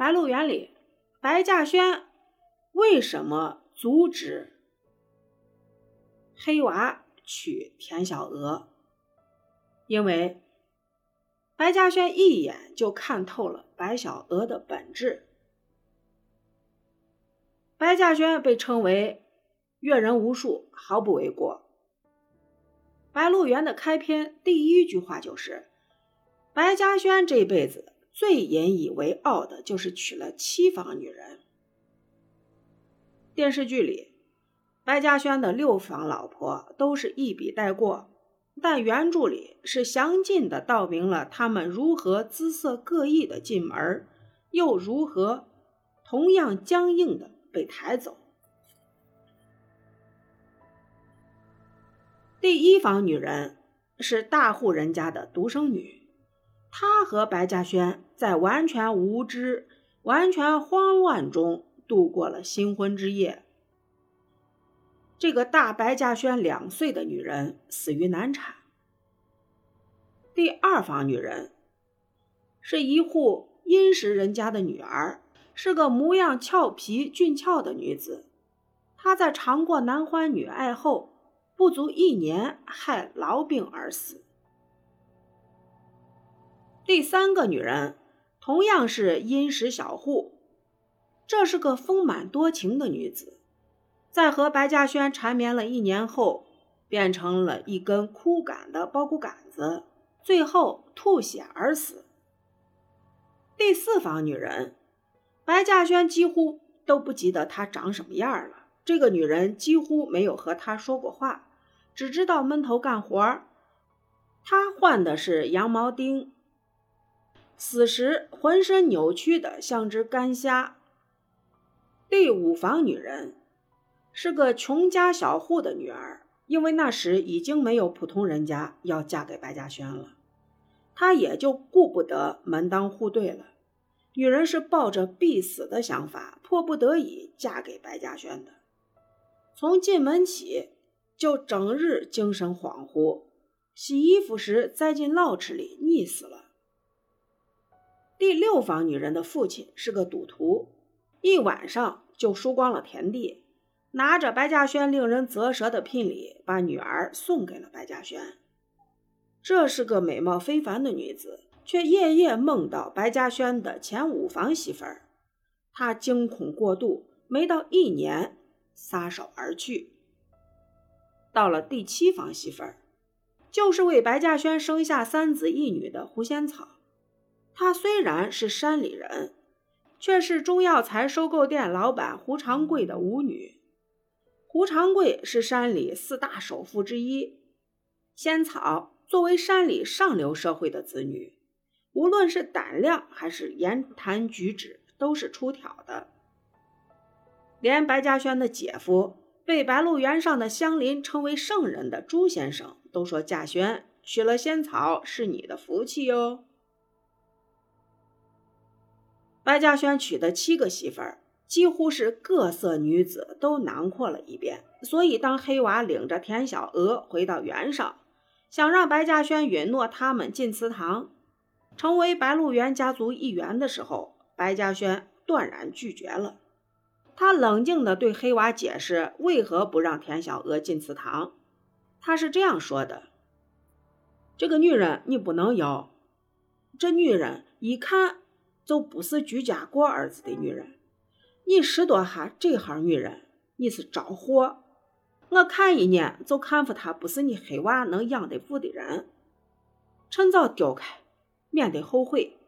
白鹿原里，白嘉轩为什么阻止黑娃娶田小娥？因为白嘉轩一眼就看透了白小娥的本质。白嘉轩被称为阅人无数，毫不为过。白鹿原的开篇第一句话就是：“白嘉轩这辈子最引以为傲的就是娶了七房女人。”电视剧里，白嘉轩的六房老婆都是一笔带过，但原著里是详尽的道明了他们如何姿色各异的进门，又如何同样僵硬的被抬走。第一房女人是大户人家的独生女，她和白嘉轩在完全无知、完全慌乱中度过了新婚之夜。这个大白嘉轩两岁的女人死于难产。第二房女人是一户殷实人家的女儿，是个模样俏皮俊俏的女子。她在尝过男欢女爱后。不足一年，害痨病而死。第三个女人同样是殷实小户，这是个丰满多情的女子，在和白嘉轩缠绵了一年后，变成了一根枯干的包谷杆子，最后吐血而死。第四房女人，白嘉轩几乎都不记得她长什么样了。这个女人几乎没有和他说过话。只知道闷头干活儿，他换的是羊毛钉，死时浑身扭曲的像只干虾。第五房女人是个穷家小户的女儿，因为那时已经没有普通人家要嫁给白嘉轩了，她也就顾不得门当户对了。女人是抱着必死的想法，迫不得已嫁给白嘉轩的。从进门起。就整日精神恍惚，洗衣服时栽进涝池里溺死了。第六房女人的父亲是个赌徒，一晚上就输光了田地，拿着白嘉轩令人啧舌的聘礼，把女儿送给了白嘉轩。这是个美貌非凡的女子，却夜夜梦到白嘉轩的前五房媳妇儿，她惊恐过度，没到一年撒手而去。到了第七房媳妇儿，就是为白嘉轩生下三子一女的胡仙草。她虽然是山里人，却是中药材收购店老板胡长贵的五女。胡长贵是山里四大首富之一。仙草作为山里上流社会的子女，无论是胆量还是言谈举止，都是出挑的。连白嘉轩的姐夫。被白鹿原上的乡邻称为圣人的朱先生都说：“嘉轩娶了仙草是你的福气哟。”白嘉轩娶的七个媳妇儿，几乎是各色女子都囊括了一遍。所以，当黑娃领着田小娥回到原上，想让白嘉轩允诺他们进祠堂，成为白鹿原家族一员的时候，白嘉轩断然拒绝了。他冷静地对黑娃解释为何不让田小娥进祠堂。他是这样说的：“这个女人你不能要，这女人一看就不是居家过日子的女人。你拾掇下这行女人，你是着火。我看一眼就看出她不是你黑娃能养得住的人，趁早丢开，免得后悔。”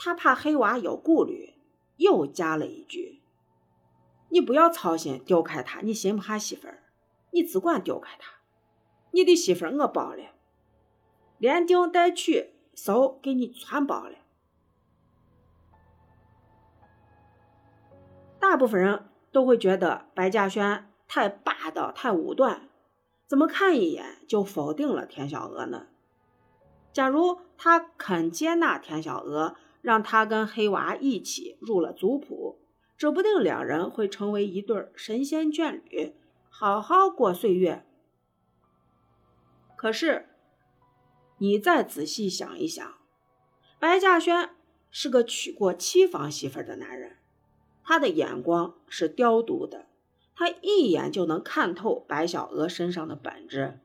他怕黑娃有顾虑，又加了一句。你不要操心，丢开他，你心不下媳妇儿，你只管丢开他。你的媳妇儿我包了，连订带娶，手给你全包了。大部分人都会觉得白嘉轩太霸道、太武断，怎么看一眼就否定了田小娥呢？假如他肯接纳田小娥，让他跟黑娃一起入了族谱。指不定两人会成为一对神仙眷侣，好好过岁月。可是，你再仔细想一想，白嘉轩是个娶过七房媳妇的男人，他的眼光是刁毒的，他一眼就能看透白小娥身上的本质。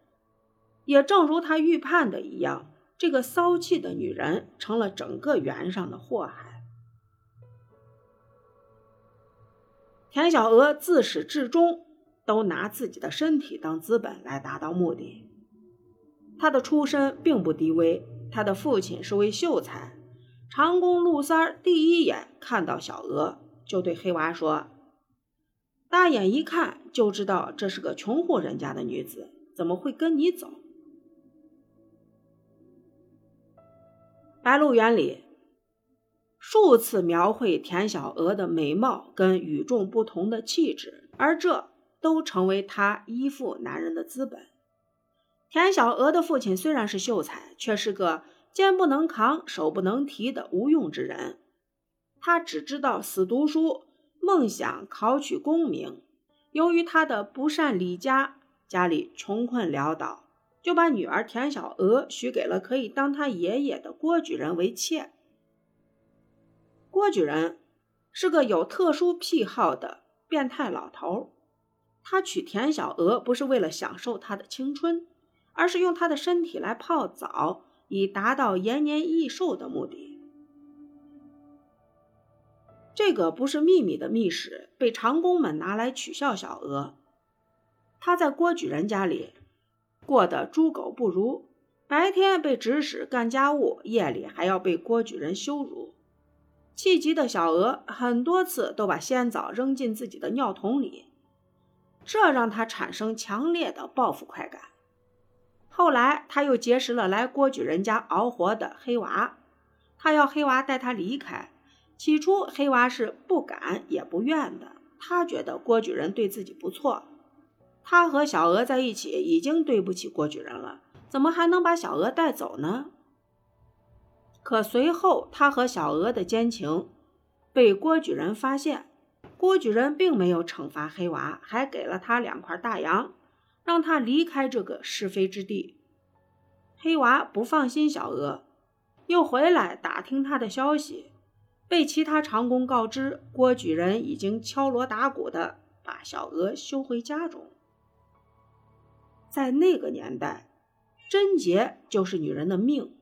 也正如他预判的一样，这个骚气的女人成了整个园上的祸害。田小娥自始至终都拿自己的身体当资本来达到目的。她的出身并不低微，她的父亲是位秀才。长工陆三儿第一眼看到小娥，就对黑娃说：“大眼一看就知道这是个穷户人家的女子，怎么会跟你走？”白鹿原里数次描绘田小娥的美貌跟与众不同的气质，而这都成为她依附男人的资本。田小娥的父亲虽然是秀才，却是个肩不能扛、手不能提的无用之人。他只知道死读书，梦想考取功名。由于他的不善理家，家里穷困潦倒。就把女儿田小娥许给了可以当他爷爷的郭举人为妾。郭举人是个有特殊癖好的变态老头，他娶田小娥不是为了享受她的青春，而是用她的身体来泡澡，以达到延年益寿的目的。这个不是秘密的密室，被长工们拿来取笑小娥。他在郭举人家里。过得猪狗不如，白天被指使干家务，夜里还要被郭举人羞辱。气急的小娥很多次都把仙枣扔进自己的尿桶里，这让他产生强烈的报复快感。后来他又结识了来郭举人家熬活的黑娃，他要黑娃带他离开。起初黑娃是不敢也不愿的，他觉得郭举人对自己不错。他和小娥在一起已经对不起郭举人了，怎么还能把小娥带走呢？可随后他和小娥的奸情被郭举人发现，郭举人并没有惩罚黑娃，还给了他两块大洋，让他离开这个是非之地。黑娃不放心小娥，又回来打听他的消息，被其他长工告知，郭举人已经敲锣打鼓的把小娥休回家中。在那个年代，贞洁就是女人的命。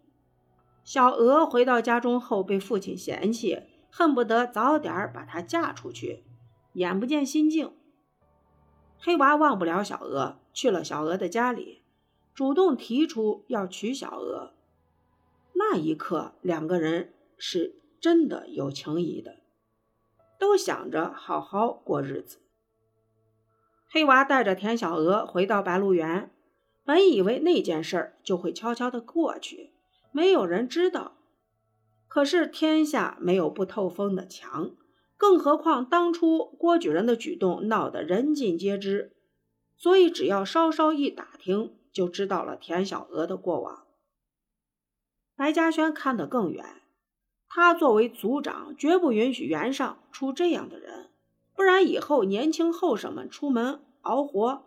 小娥回到家中后，被父亲嫌弃，恨不得早点把她嫁出去，眼不见心静。黑娃忘不了小娥，去了小娥的家里，主动提出要娶小娥。那一刻，两个人是真的有情谊的，都想着好好过日子。黑娃带着田小娥回到白鹿原，本以为那件事儿就会悄悄的过去，没有人知道。可是天下没有不透风的墙，更何况当初郭举人的举动闹得人尽皆知，所以只要稍稍一打听，就知道了田小娥的过往。白嘉轩看得更远，他作为族长，绝不允许园上出这样的人。不然以后年轻后生们出门熬活，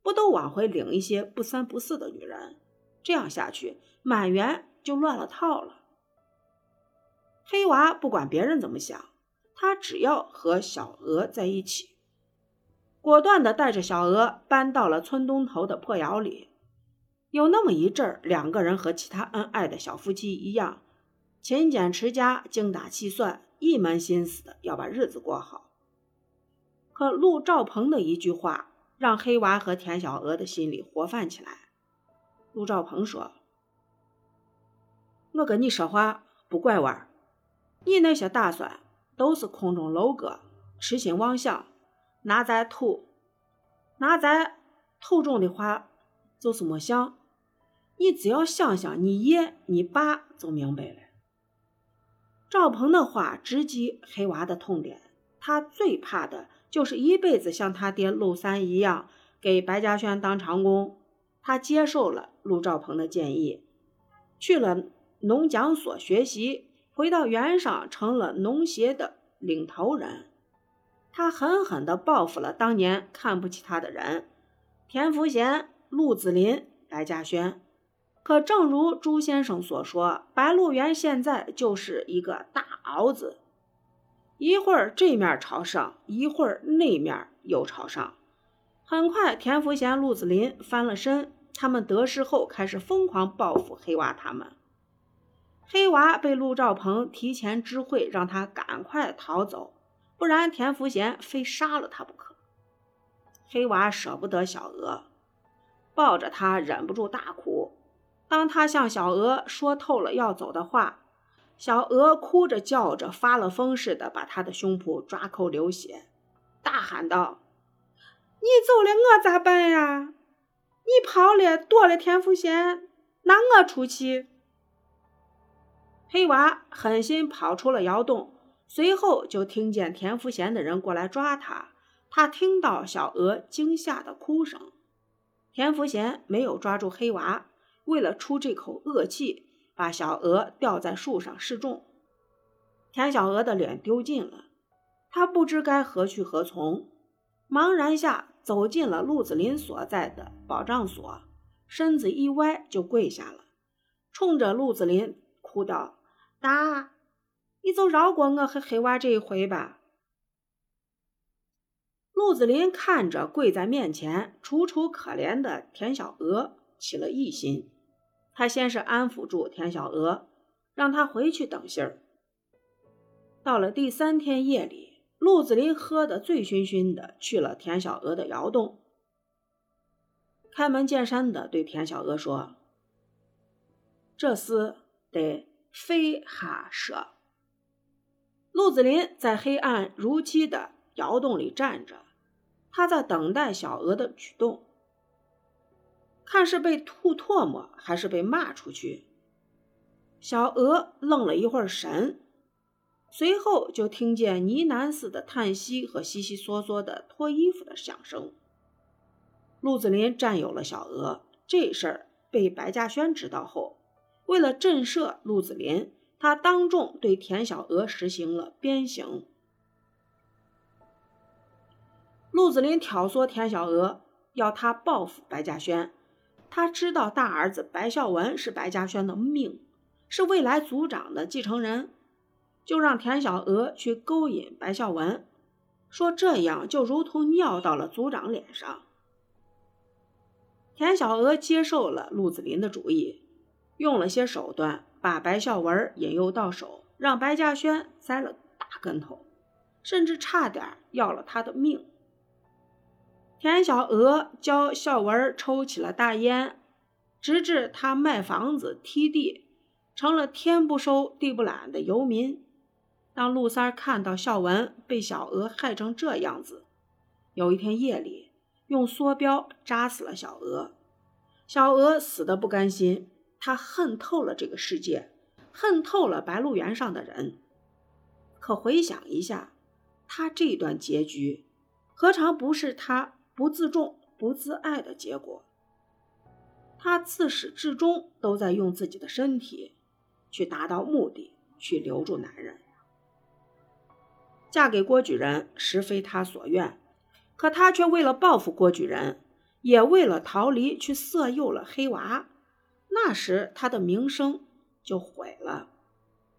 不都往回领一些不三不四的女人？这样下去，满园就乱了套了。黑娃不管别人怎么想，他只要和小娥在一起，果断地带着小娥搬到了村东头的破窑里。有那么一阵儿，两个人和其他恩爱的小夫妻一样，勤俭持家，精打细算，一门心思的要把日子过好。可陆兆鹏的一句话，让黑娃和田小娥的心里活泛起来。陆兆鹏说：“我跟你说话不拐弯，你那些打算都是空中楼阁、痴心妄想，拿咱土拿咱土种的话就是没想。你只要想想你爷、你爸，就明白了。”赵鹏的话直击黑娃的痛点，他最怕的。就是一辈子像他爹陆三一样给白嘉轩当长工，他接受了陆兆鹏的建议，去了农讲所学习，回到原上成了农协的领头人。他狠狠地报复了当年看不起他的人，田福贤、陆子霖、白嘉轩。可正如朱先生所说，白鹿原现在就是一个大鏊子，一会儿这面朝上，一会儿那面又朝上。很快，田福贤、陆子霖翻了身，他们得势后开始疯狂报复黑娃他们。黑娃被陆兆鹏提前知会，让他赶快逃走，不然田福贤非杀了他不可。黑娃舍不得小娥，抱着他忍不住大哭。当他向小娥说透了要走的话，小娥哭着叫着，发了疯似的把他的胸脯抓扣流血，大喊道：“你走了，我咋办呀？你跑了，躲了田福贤，那我出去。”黑娃狠心跑出了窑洞，随后就听见田福贤的人过来抓他。他听到小娥惊吓的哭声，田福贤没有抓住黑娃，为了出这口恶气，把小娥吊在树上示众。田小娥的脸丢尽了，她不知该何去何从，茫然下走进了陆子霖所在的保障所，身子一歪就跪下了，冲着陆子霖哭道。大，你就饶过我和黑娃这一回吧。陆子霖看着跪在面前、楚楚可怜的田小娥，起了异心。他先是安抚住田小娥，让她回去等信儿。到了第三天夜里，陆子霖喝得醉醺醺的，去了田小娥的窑洞，开门见山的对田小娥说：“这厮得。”飞哈舍。陆子霖在黑暗如漆的窑洞里站着，他在等待小娥的举动，看是被吐唾沫还是被骂出去。小娥愣了一会儿神，随后就听见呢喃似的叹息和悉悉嗦嗦的脱衣服的响声。陆子霖占有了小娥，这事儿被白嘉轩知道后。为了震慑陆子霖，他当众对田小娥实行了鞭刑。陆子霖挑唆田小娥，要他报复白嘉轩。他知道大儿子白孝文是白嘉轩的命，是未来族长的继承人，就让田小娥去勾引白孝文，说这样就如同尿到了族长脸上。田小娥接受了陆子霖的主意。用了些手段，把白孝文引诱到手，让白嘉轩栽了大跟头，甚至差点要了他的命。田小娥教孝文抽起了大烟，直至他卖房子、踢地，成了天不收地不揽的游民。当陆三看到孝文被小娥害成这样子，有一天夜里用梭镖扎死了小娥，小娥死的不甘心。他恨透了这个世界，恨透了白鹿原上的人。可回想一下，他这段结局，何尝不是他不自重、不自爱的结果？他自始至终都在用自己的身体去达到目的，去留住男人。嫁给郭举人实非他所愿，可他却为了报复郭举人，也为了逃离，去色诱了黑娃。那时他的名声就毁了。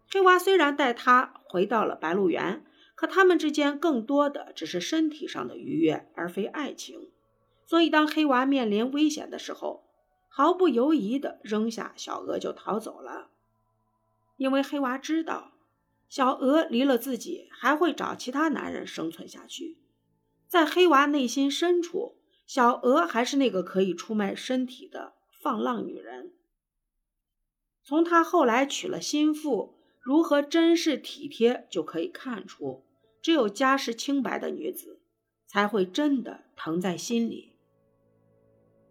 黑娃虽然带他回到了白鹿原，可他们之间更多的只是身体上的愉悦，而非爱情。所以当黑娃面临危险的时候，毫不犹豫地扔下小娥就逃走了。因为黑娃知道，小娥离了自己还会找其他男人生存下去。在黑娃内心深处，小娥还是那个可以出卖身体的放浪女人。从他后来娶了心腹，如何珍视体贴，就可以看出，只有家世清白的女子，才会真的疼在心里。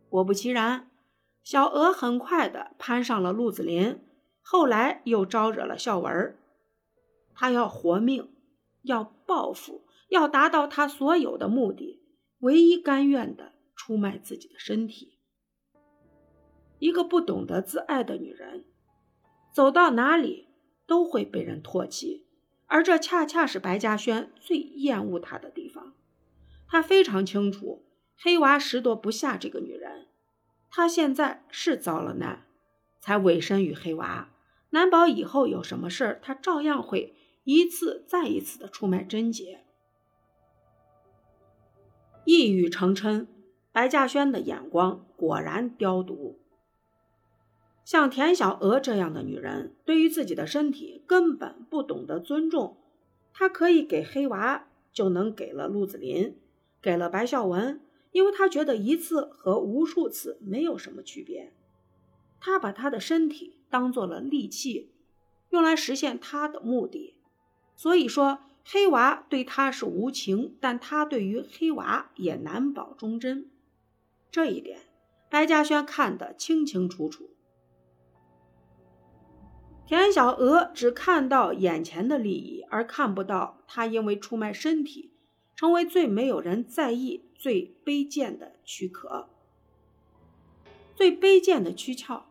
果不其然，小娥很快的攀上了陆子霖，后来又招惹了孝文他要活命，要报复，要达到他所有的目的，唯一甘愿的出卖自己的身体。一个不懂得自爱的女人。走到哪里都会被人唾弃，而这恰恰是白嘉轩最厌恶他的地方。他非常清楚黑娃拾掇不下这个女人，他现在是遭了难，才委身于黑娃，难保以后有什么事儿，他照样会一次再一次的出卖贞洁。一语成谶，白嘉轩的眼光果然刁毒。像田小娥这样的女人，对于自己的身体根本不懂得尊重。她可以给黑娃，就能给了陆子霖，给了白孝文，因为她觉得一次和无数次没有什么区别。她把她的身体当做了利器，用来实现她的目的。所以说，黑娃对她是无情，但她对于黑娃也难保忠贞。这一点，白嘉轩看得清清楚楚。田小娥只看到眼前的利益，而看不到她因为出卖身体，成为最没有人在意、最卑贱的躯壳。最卑贱的躯壳，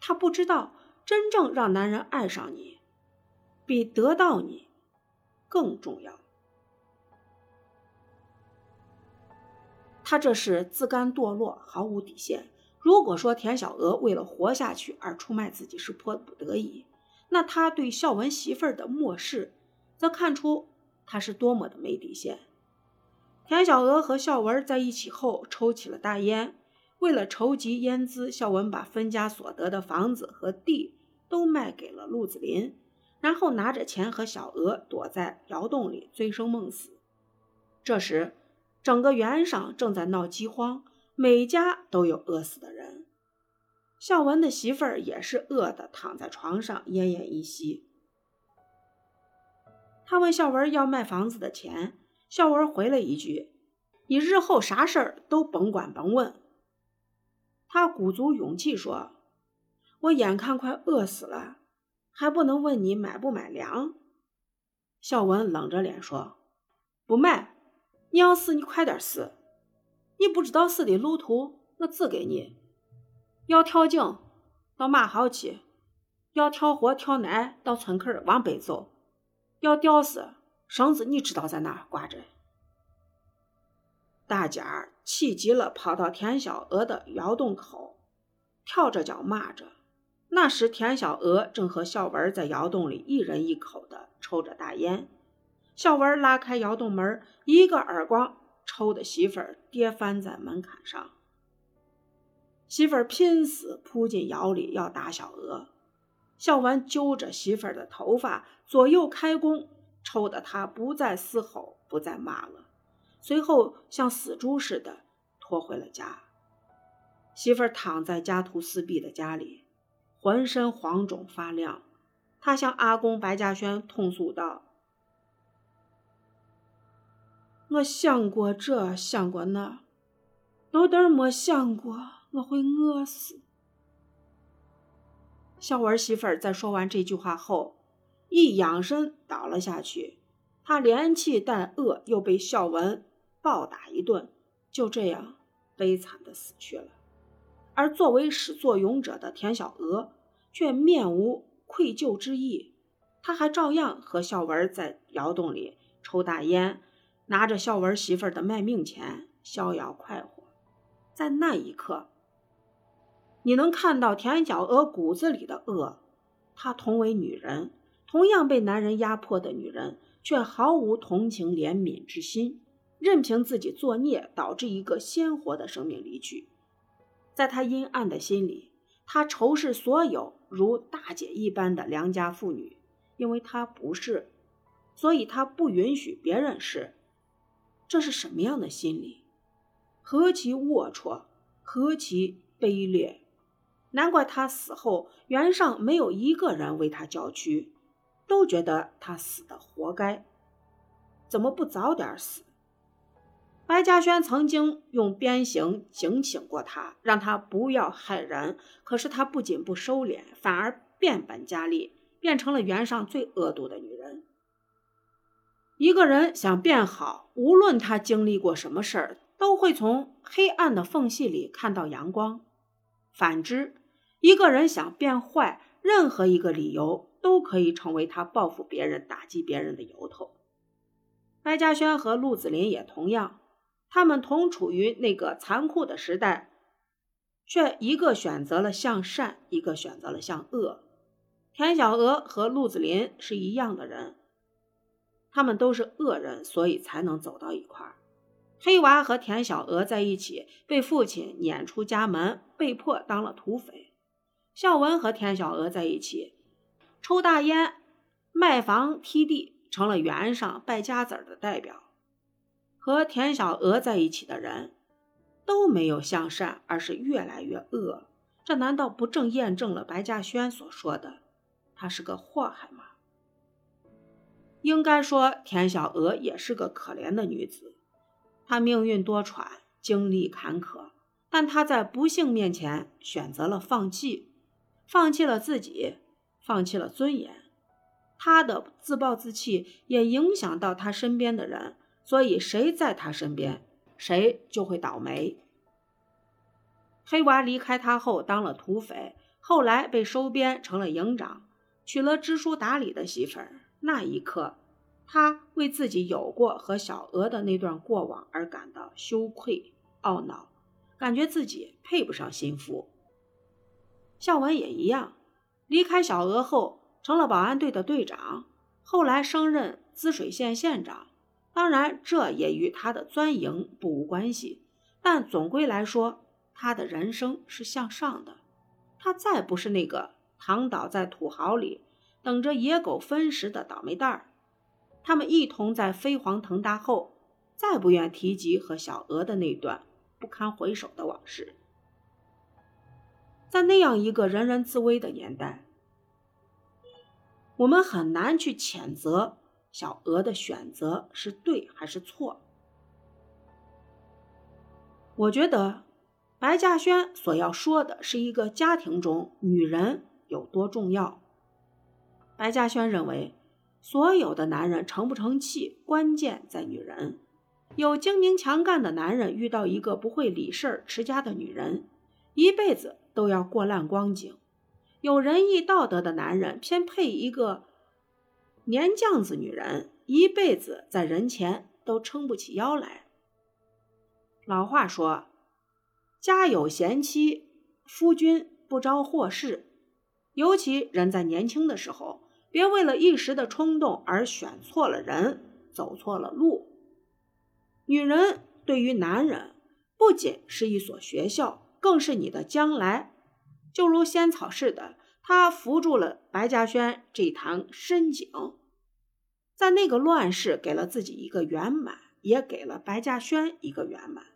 她不知道，真正让男人爱上你，比得到你更重要。他这是自甘堕落，毫无底线。如果说田小娥为了活下去而出卖自己是迫不得已，那他对孝文媳妇儿的漠视，则看出他是多么的没底线。田小娥和孝文在一起后抽起了大烟，为了筹集烟资，孝文把分家所得的房子和地都卖给了陆子霖，然后拿着钱和小娥躲在窑洞里醉生梦死。这时，整个原上正在闹饥荒，每家都有饿死的人。孝文的媳妇儿也是饿的躺在床上奄奄一息。他问孝文要卖房子的钱，孝文回了一句：“你日后啥事儿都甭管甭问。”他鼓足勇气说：“我眼看快饿死了，还不能问你买不买粮。”孝文冷着脸说：“不卖，你要死你快点死，你不知道死的路途，我指给你。”要跳井到马号去，要跳河跳南到村口往北走，要吊死绳子你知道在哪挂着？大家气急了，跑到田小娥的窑洞口，跳着脚骂着。那时田小娥正和小文在窑洞里一人一口的抽着大烟，小文拉开窑洞门，一个耳光抽的媳妇儿跌翻在门槛上。媳妇儿拼死扑进窑里要打小娥，小文揪着媳妇儿的头发左右开弓，抽得他不再嘶吼，不再骂了。随后像死猪似的拖回了家。媳妇儿躺在家徒四壁的家里，浑身黄肿发亮。他向阿公白嘉轩痛诉道：“我想过这，想过那，豆豆没想过。”我会饿死。小文媳妇儿在说完这句话后，一仰身倒了下去。她连气带饿，又被孝文暴打一顿，就这样悲惨的死去了。而作为始作俑者的田小娥却面无愧疚之意，她还照样和孝文在窑洞里抽大烟，拿着孝文媳妇儿的卖命钱逍遥快活。在那一刻。你能看到田小娥骨子里的恶，她同为女人，同样被男人压迫的女人，却毫无同情怜悯之心，任凭自己作孽，导致一个鲜活的生命离去。在她阴暗的心里，她仇视所有如大姐一般的良家妇女，因为她不是，所以她不允许别人是。这是什么样的心理？何其龌龊，何其卑劣！难怪他死后，原上没有一个人为他叫屈，都觉得他死的活该。怎么不早点死？白嘉轩曾经用鞭刑警醒过他，让他不要害人。可是他不仅不收敛，反而变本加厉，变成了原上最恶毒的女人。一个人想变好，无论他经历过什么事儿，都会从黑暗的缝隙里看到阳光。反之，一个人想变坏，任何一个理由都可以成为他报复别人、打击别人的由头。白嘉轩和陆子霖也同样，他们同处于那个残酷的时代，却一个选择了向善，一个选择了向恶。田小娥和陆子霖是一样的人，他们都是恶人，所以才能走到一块儿。黑娃和田小娥在一起，被父亲撵出家门，被迫当了土匪。孝文和田小娥在一起，抽大烟、卖房、踢地，成了园上败家子儿的代表。和田小娥在一起的人，都没有向善，而是越来越恶。这难道不正验证了白嘉轩所说的，她是个祸害吗？应该说，田小娥也是个可怜的女子。她命运多舛，经历坎坷，但她在不幸面前选择了放弃，放弃了自己，放弃了尊严。他的自暴自弃也影响到他身边的人，所以谁在他身边，谁就会倒霉。黑娃离开他后当了土匪，后来被收编成了营长，娶了知书达理的媳妇儿。那一刻，他为自己有过和小娥的那段过往而感到羞愧、懊恼，感觉自己配不上心腹。孝文也一样，离开小娥后成了保安队的队长，后来升任滋水县县长。当然，这也与他的钻营不无关系，但总归来说。他的人生是向上的，他再不是那个躺倒在土豪里等着野狗分食的倒霉蛋儿。他们一同在飞黄腾达后，再不愿提及和小娥的那段不堪回首的往事。在那样一个人人自危的年代，我们很难去谴责小娥的选择是对还是错。我觉得。白嘉轩所要说的是一个家庭中女人有多重要。白嘉轩认为，所有的男人成不成器，关键在女人。有精明强干的男人遇到一个不会理事儿、持家的女人，一辈子都要过烂光景；有仁义道德的男人偏配一个年将子女人，一辈子在人前都撑不起腰来。老话说。家有贤妻，夫君不招祸事。尤其人在年轻的时候，别为了一时的冲动而选错了人，走错了路。女人对于男人，不仅是一所学校，更是你的将来。就如仙草似的，他扶住了白嘉轩这潭深井，在那个乱世给了自己一个圆满，也给了白嘉轩一个圆满。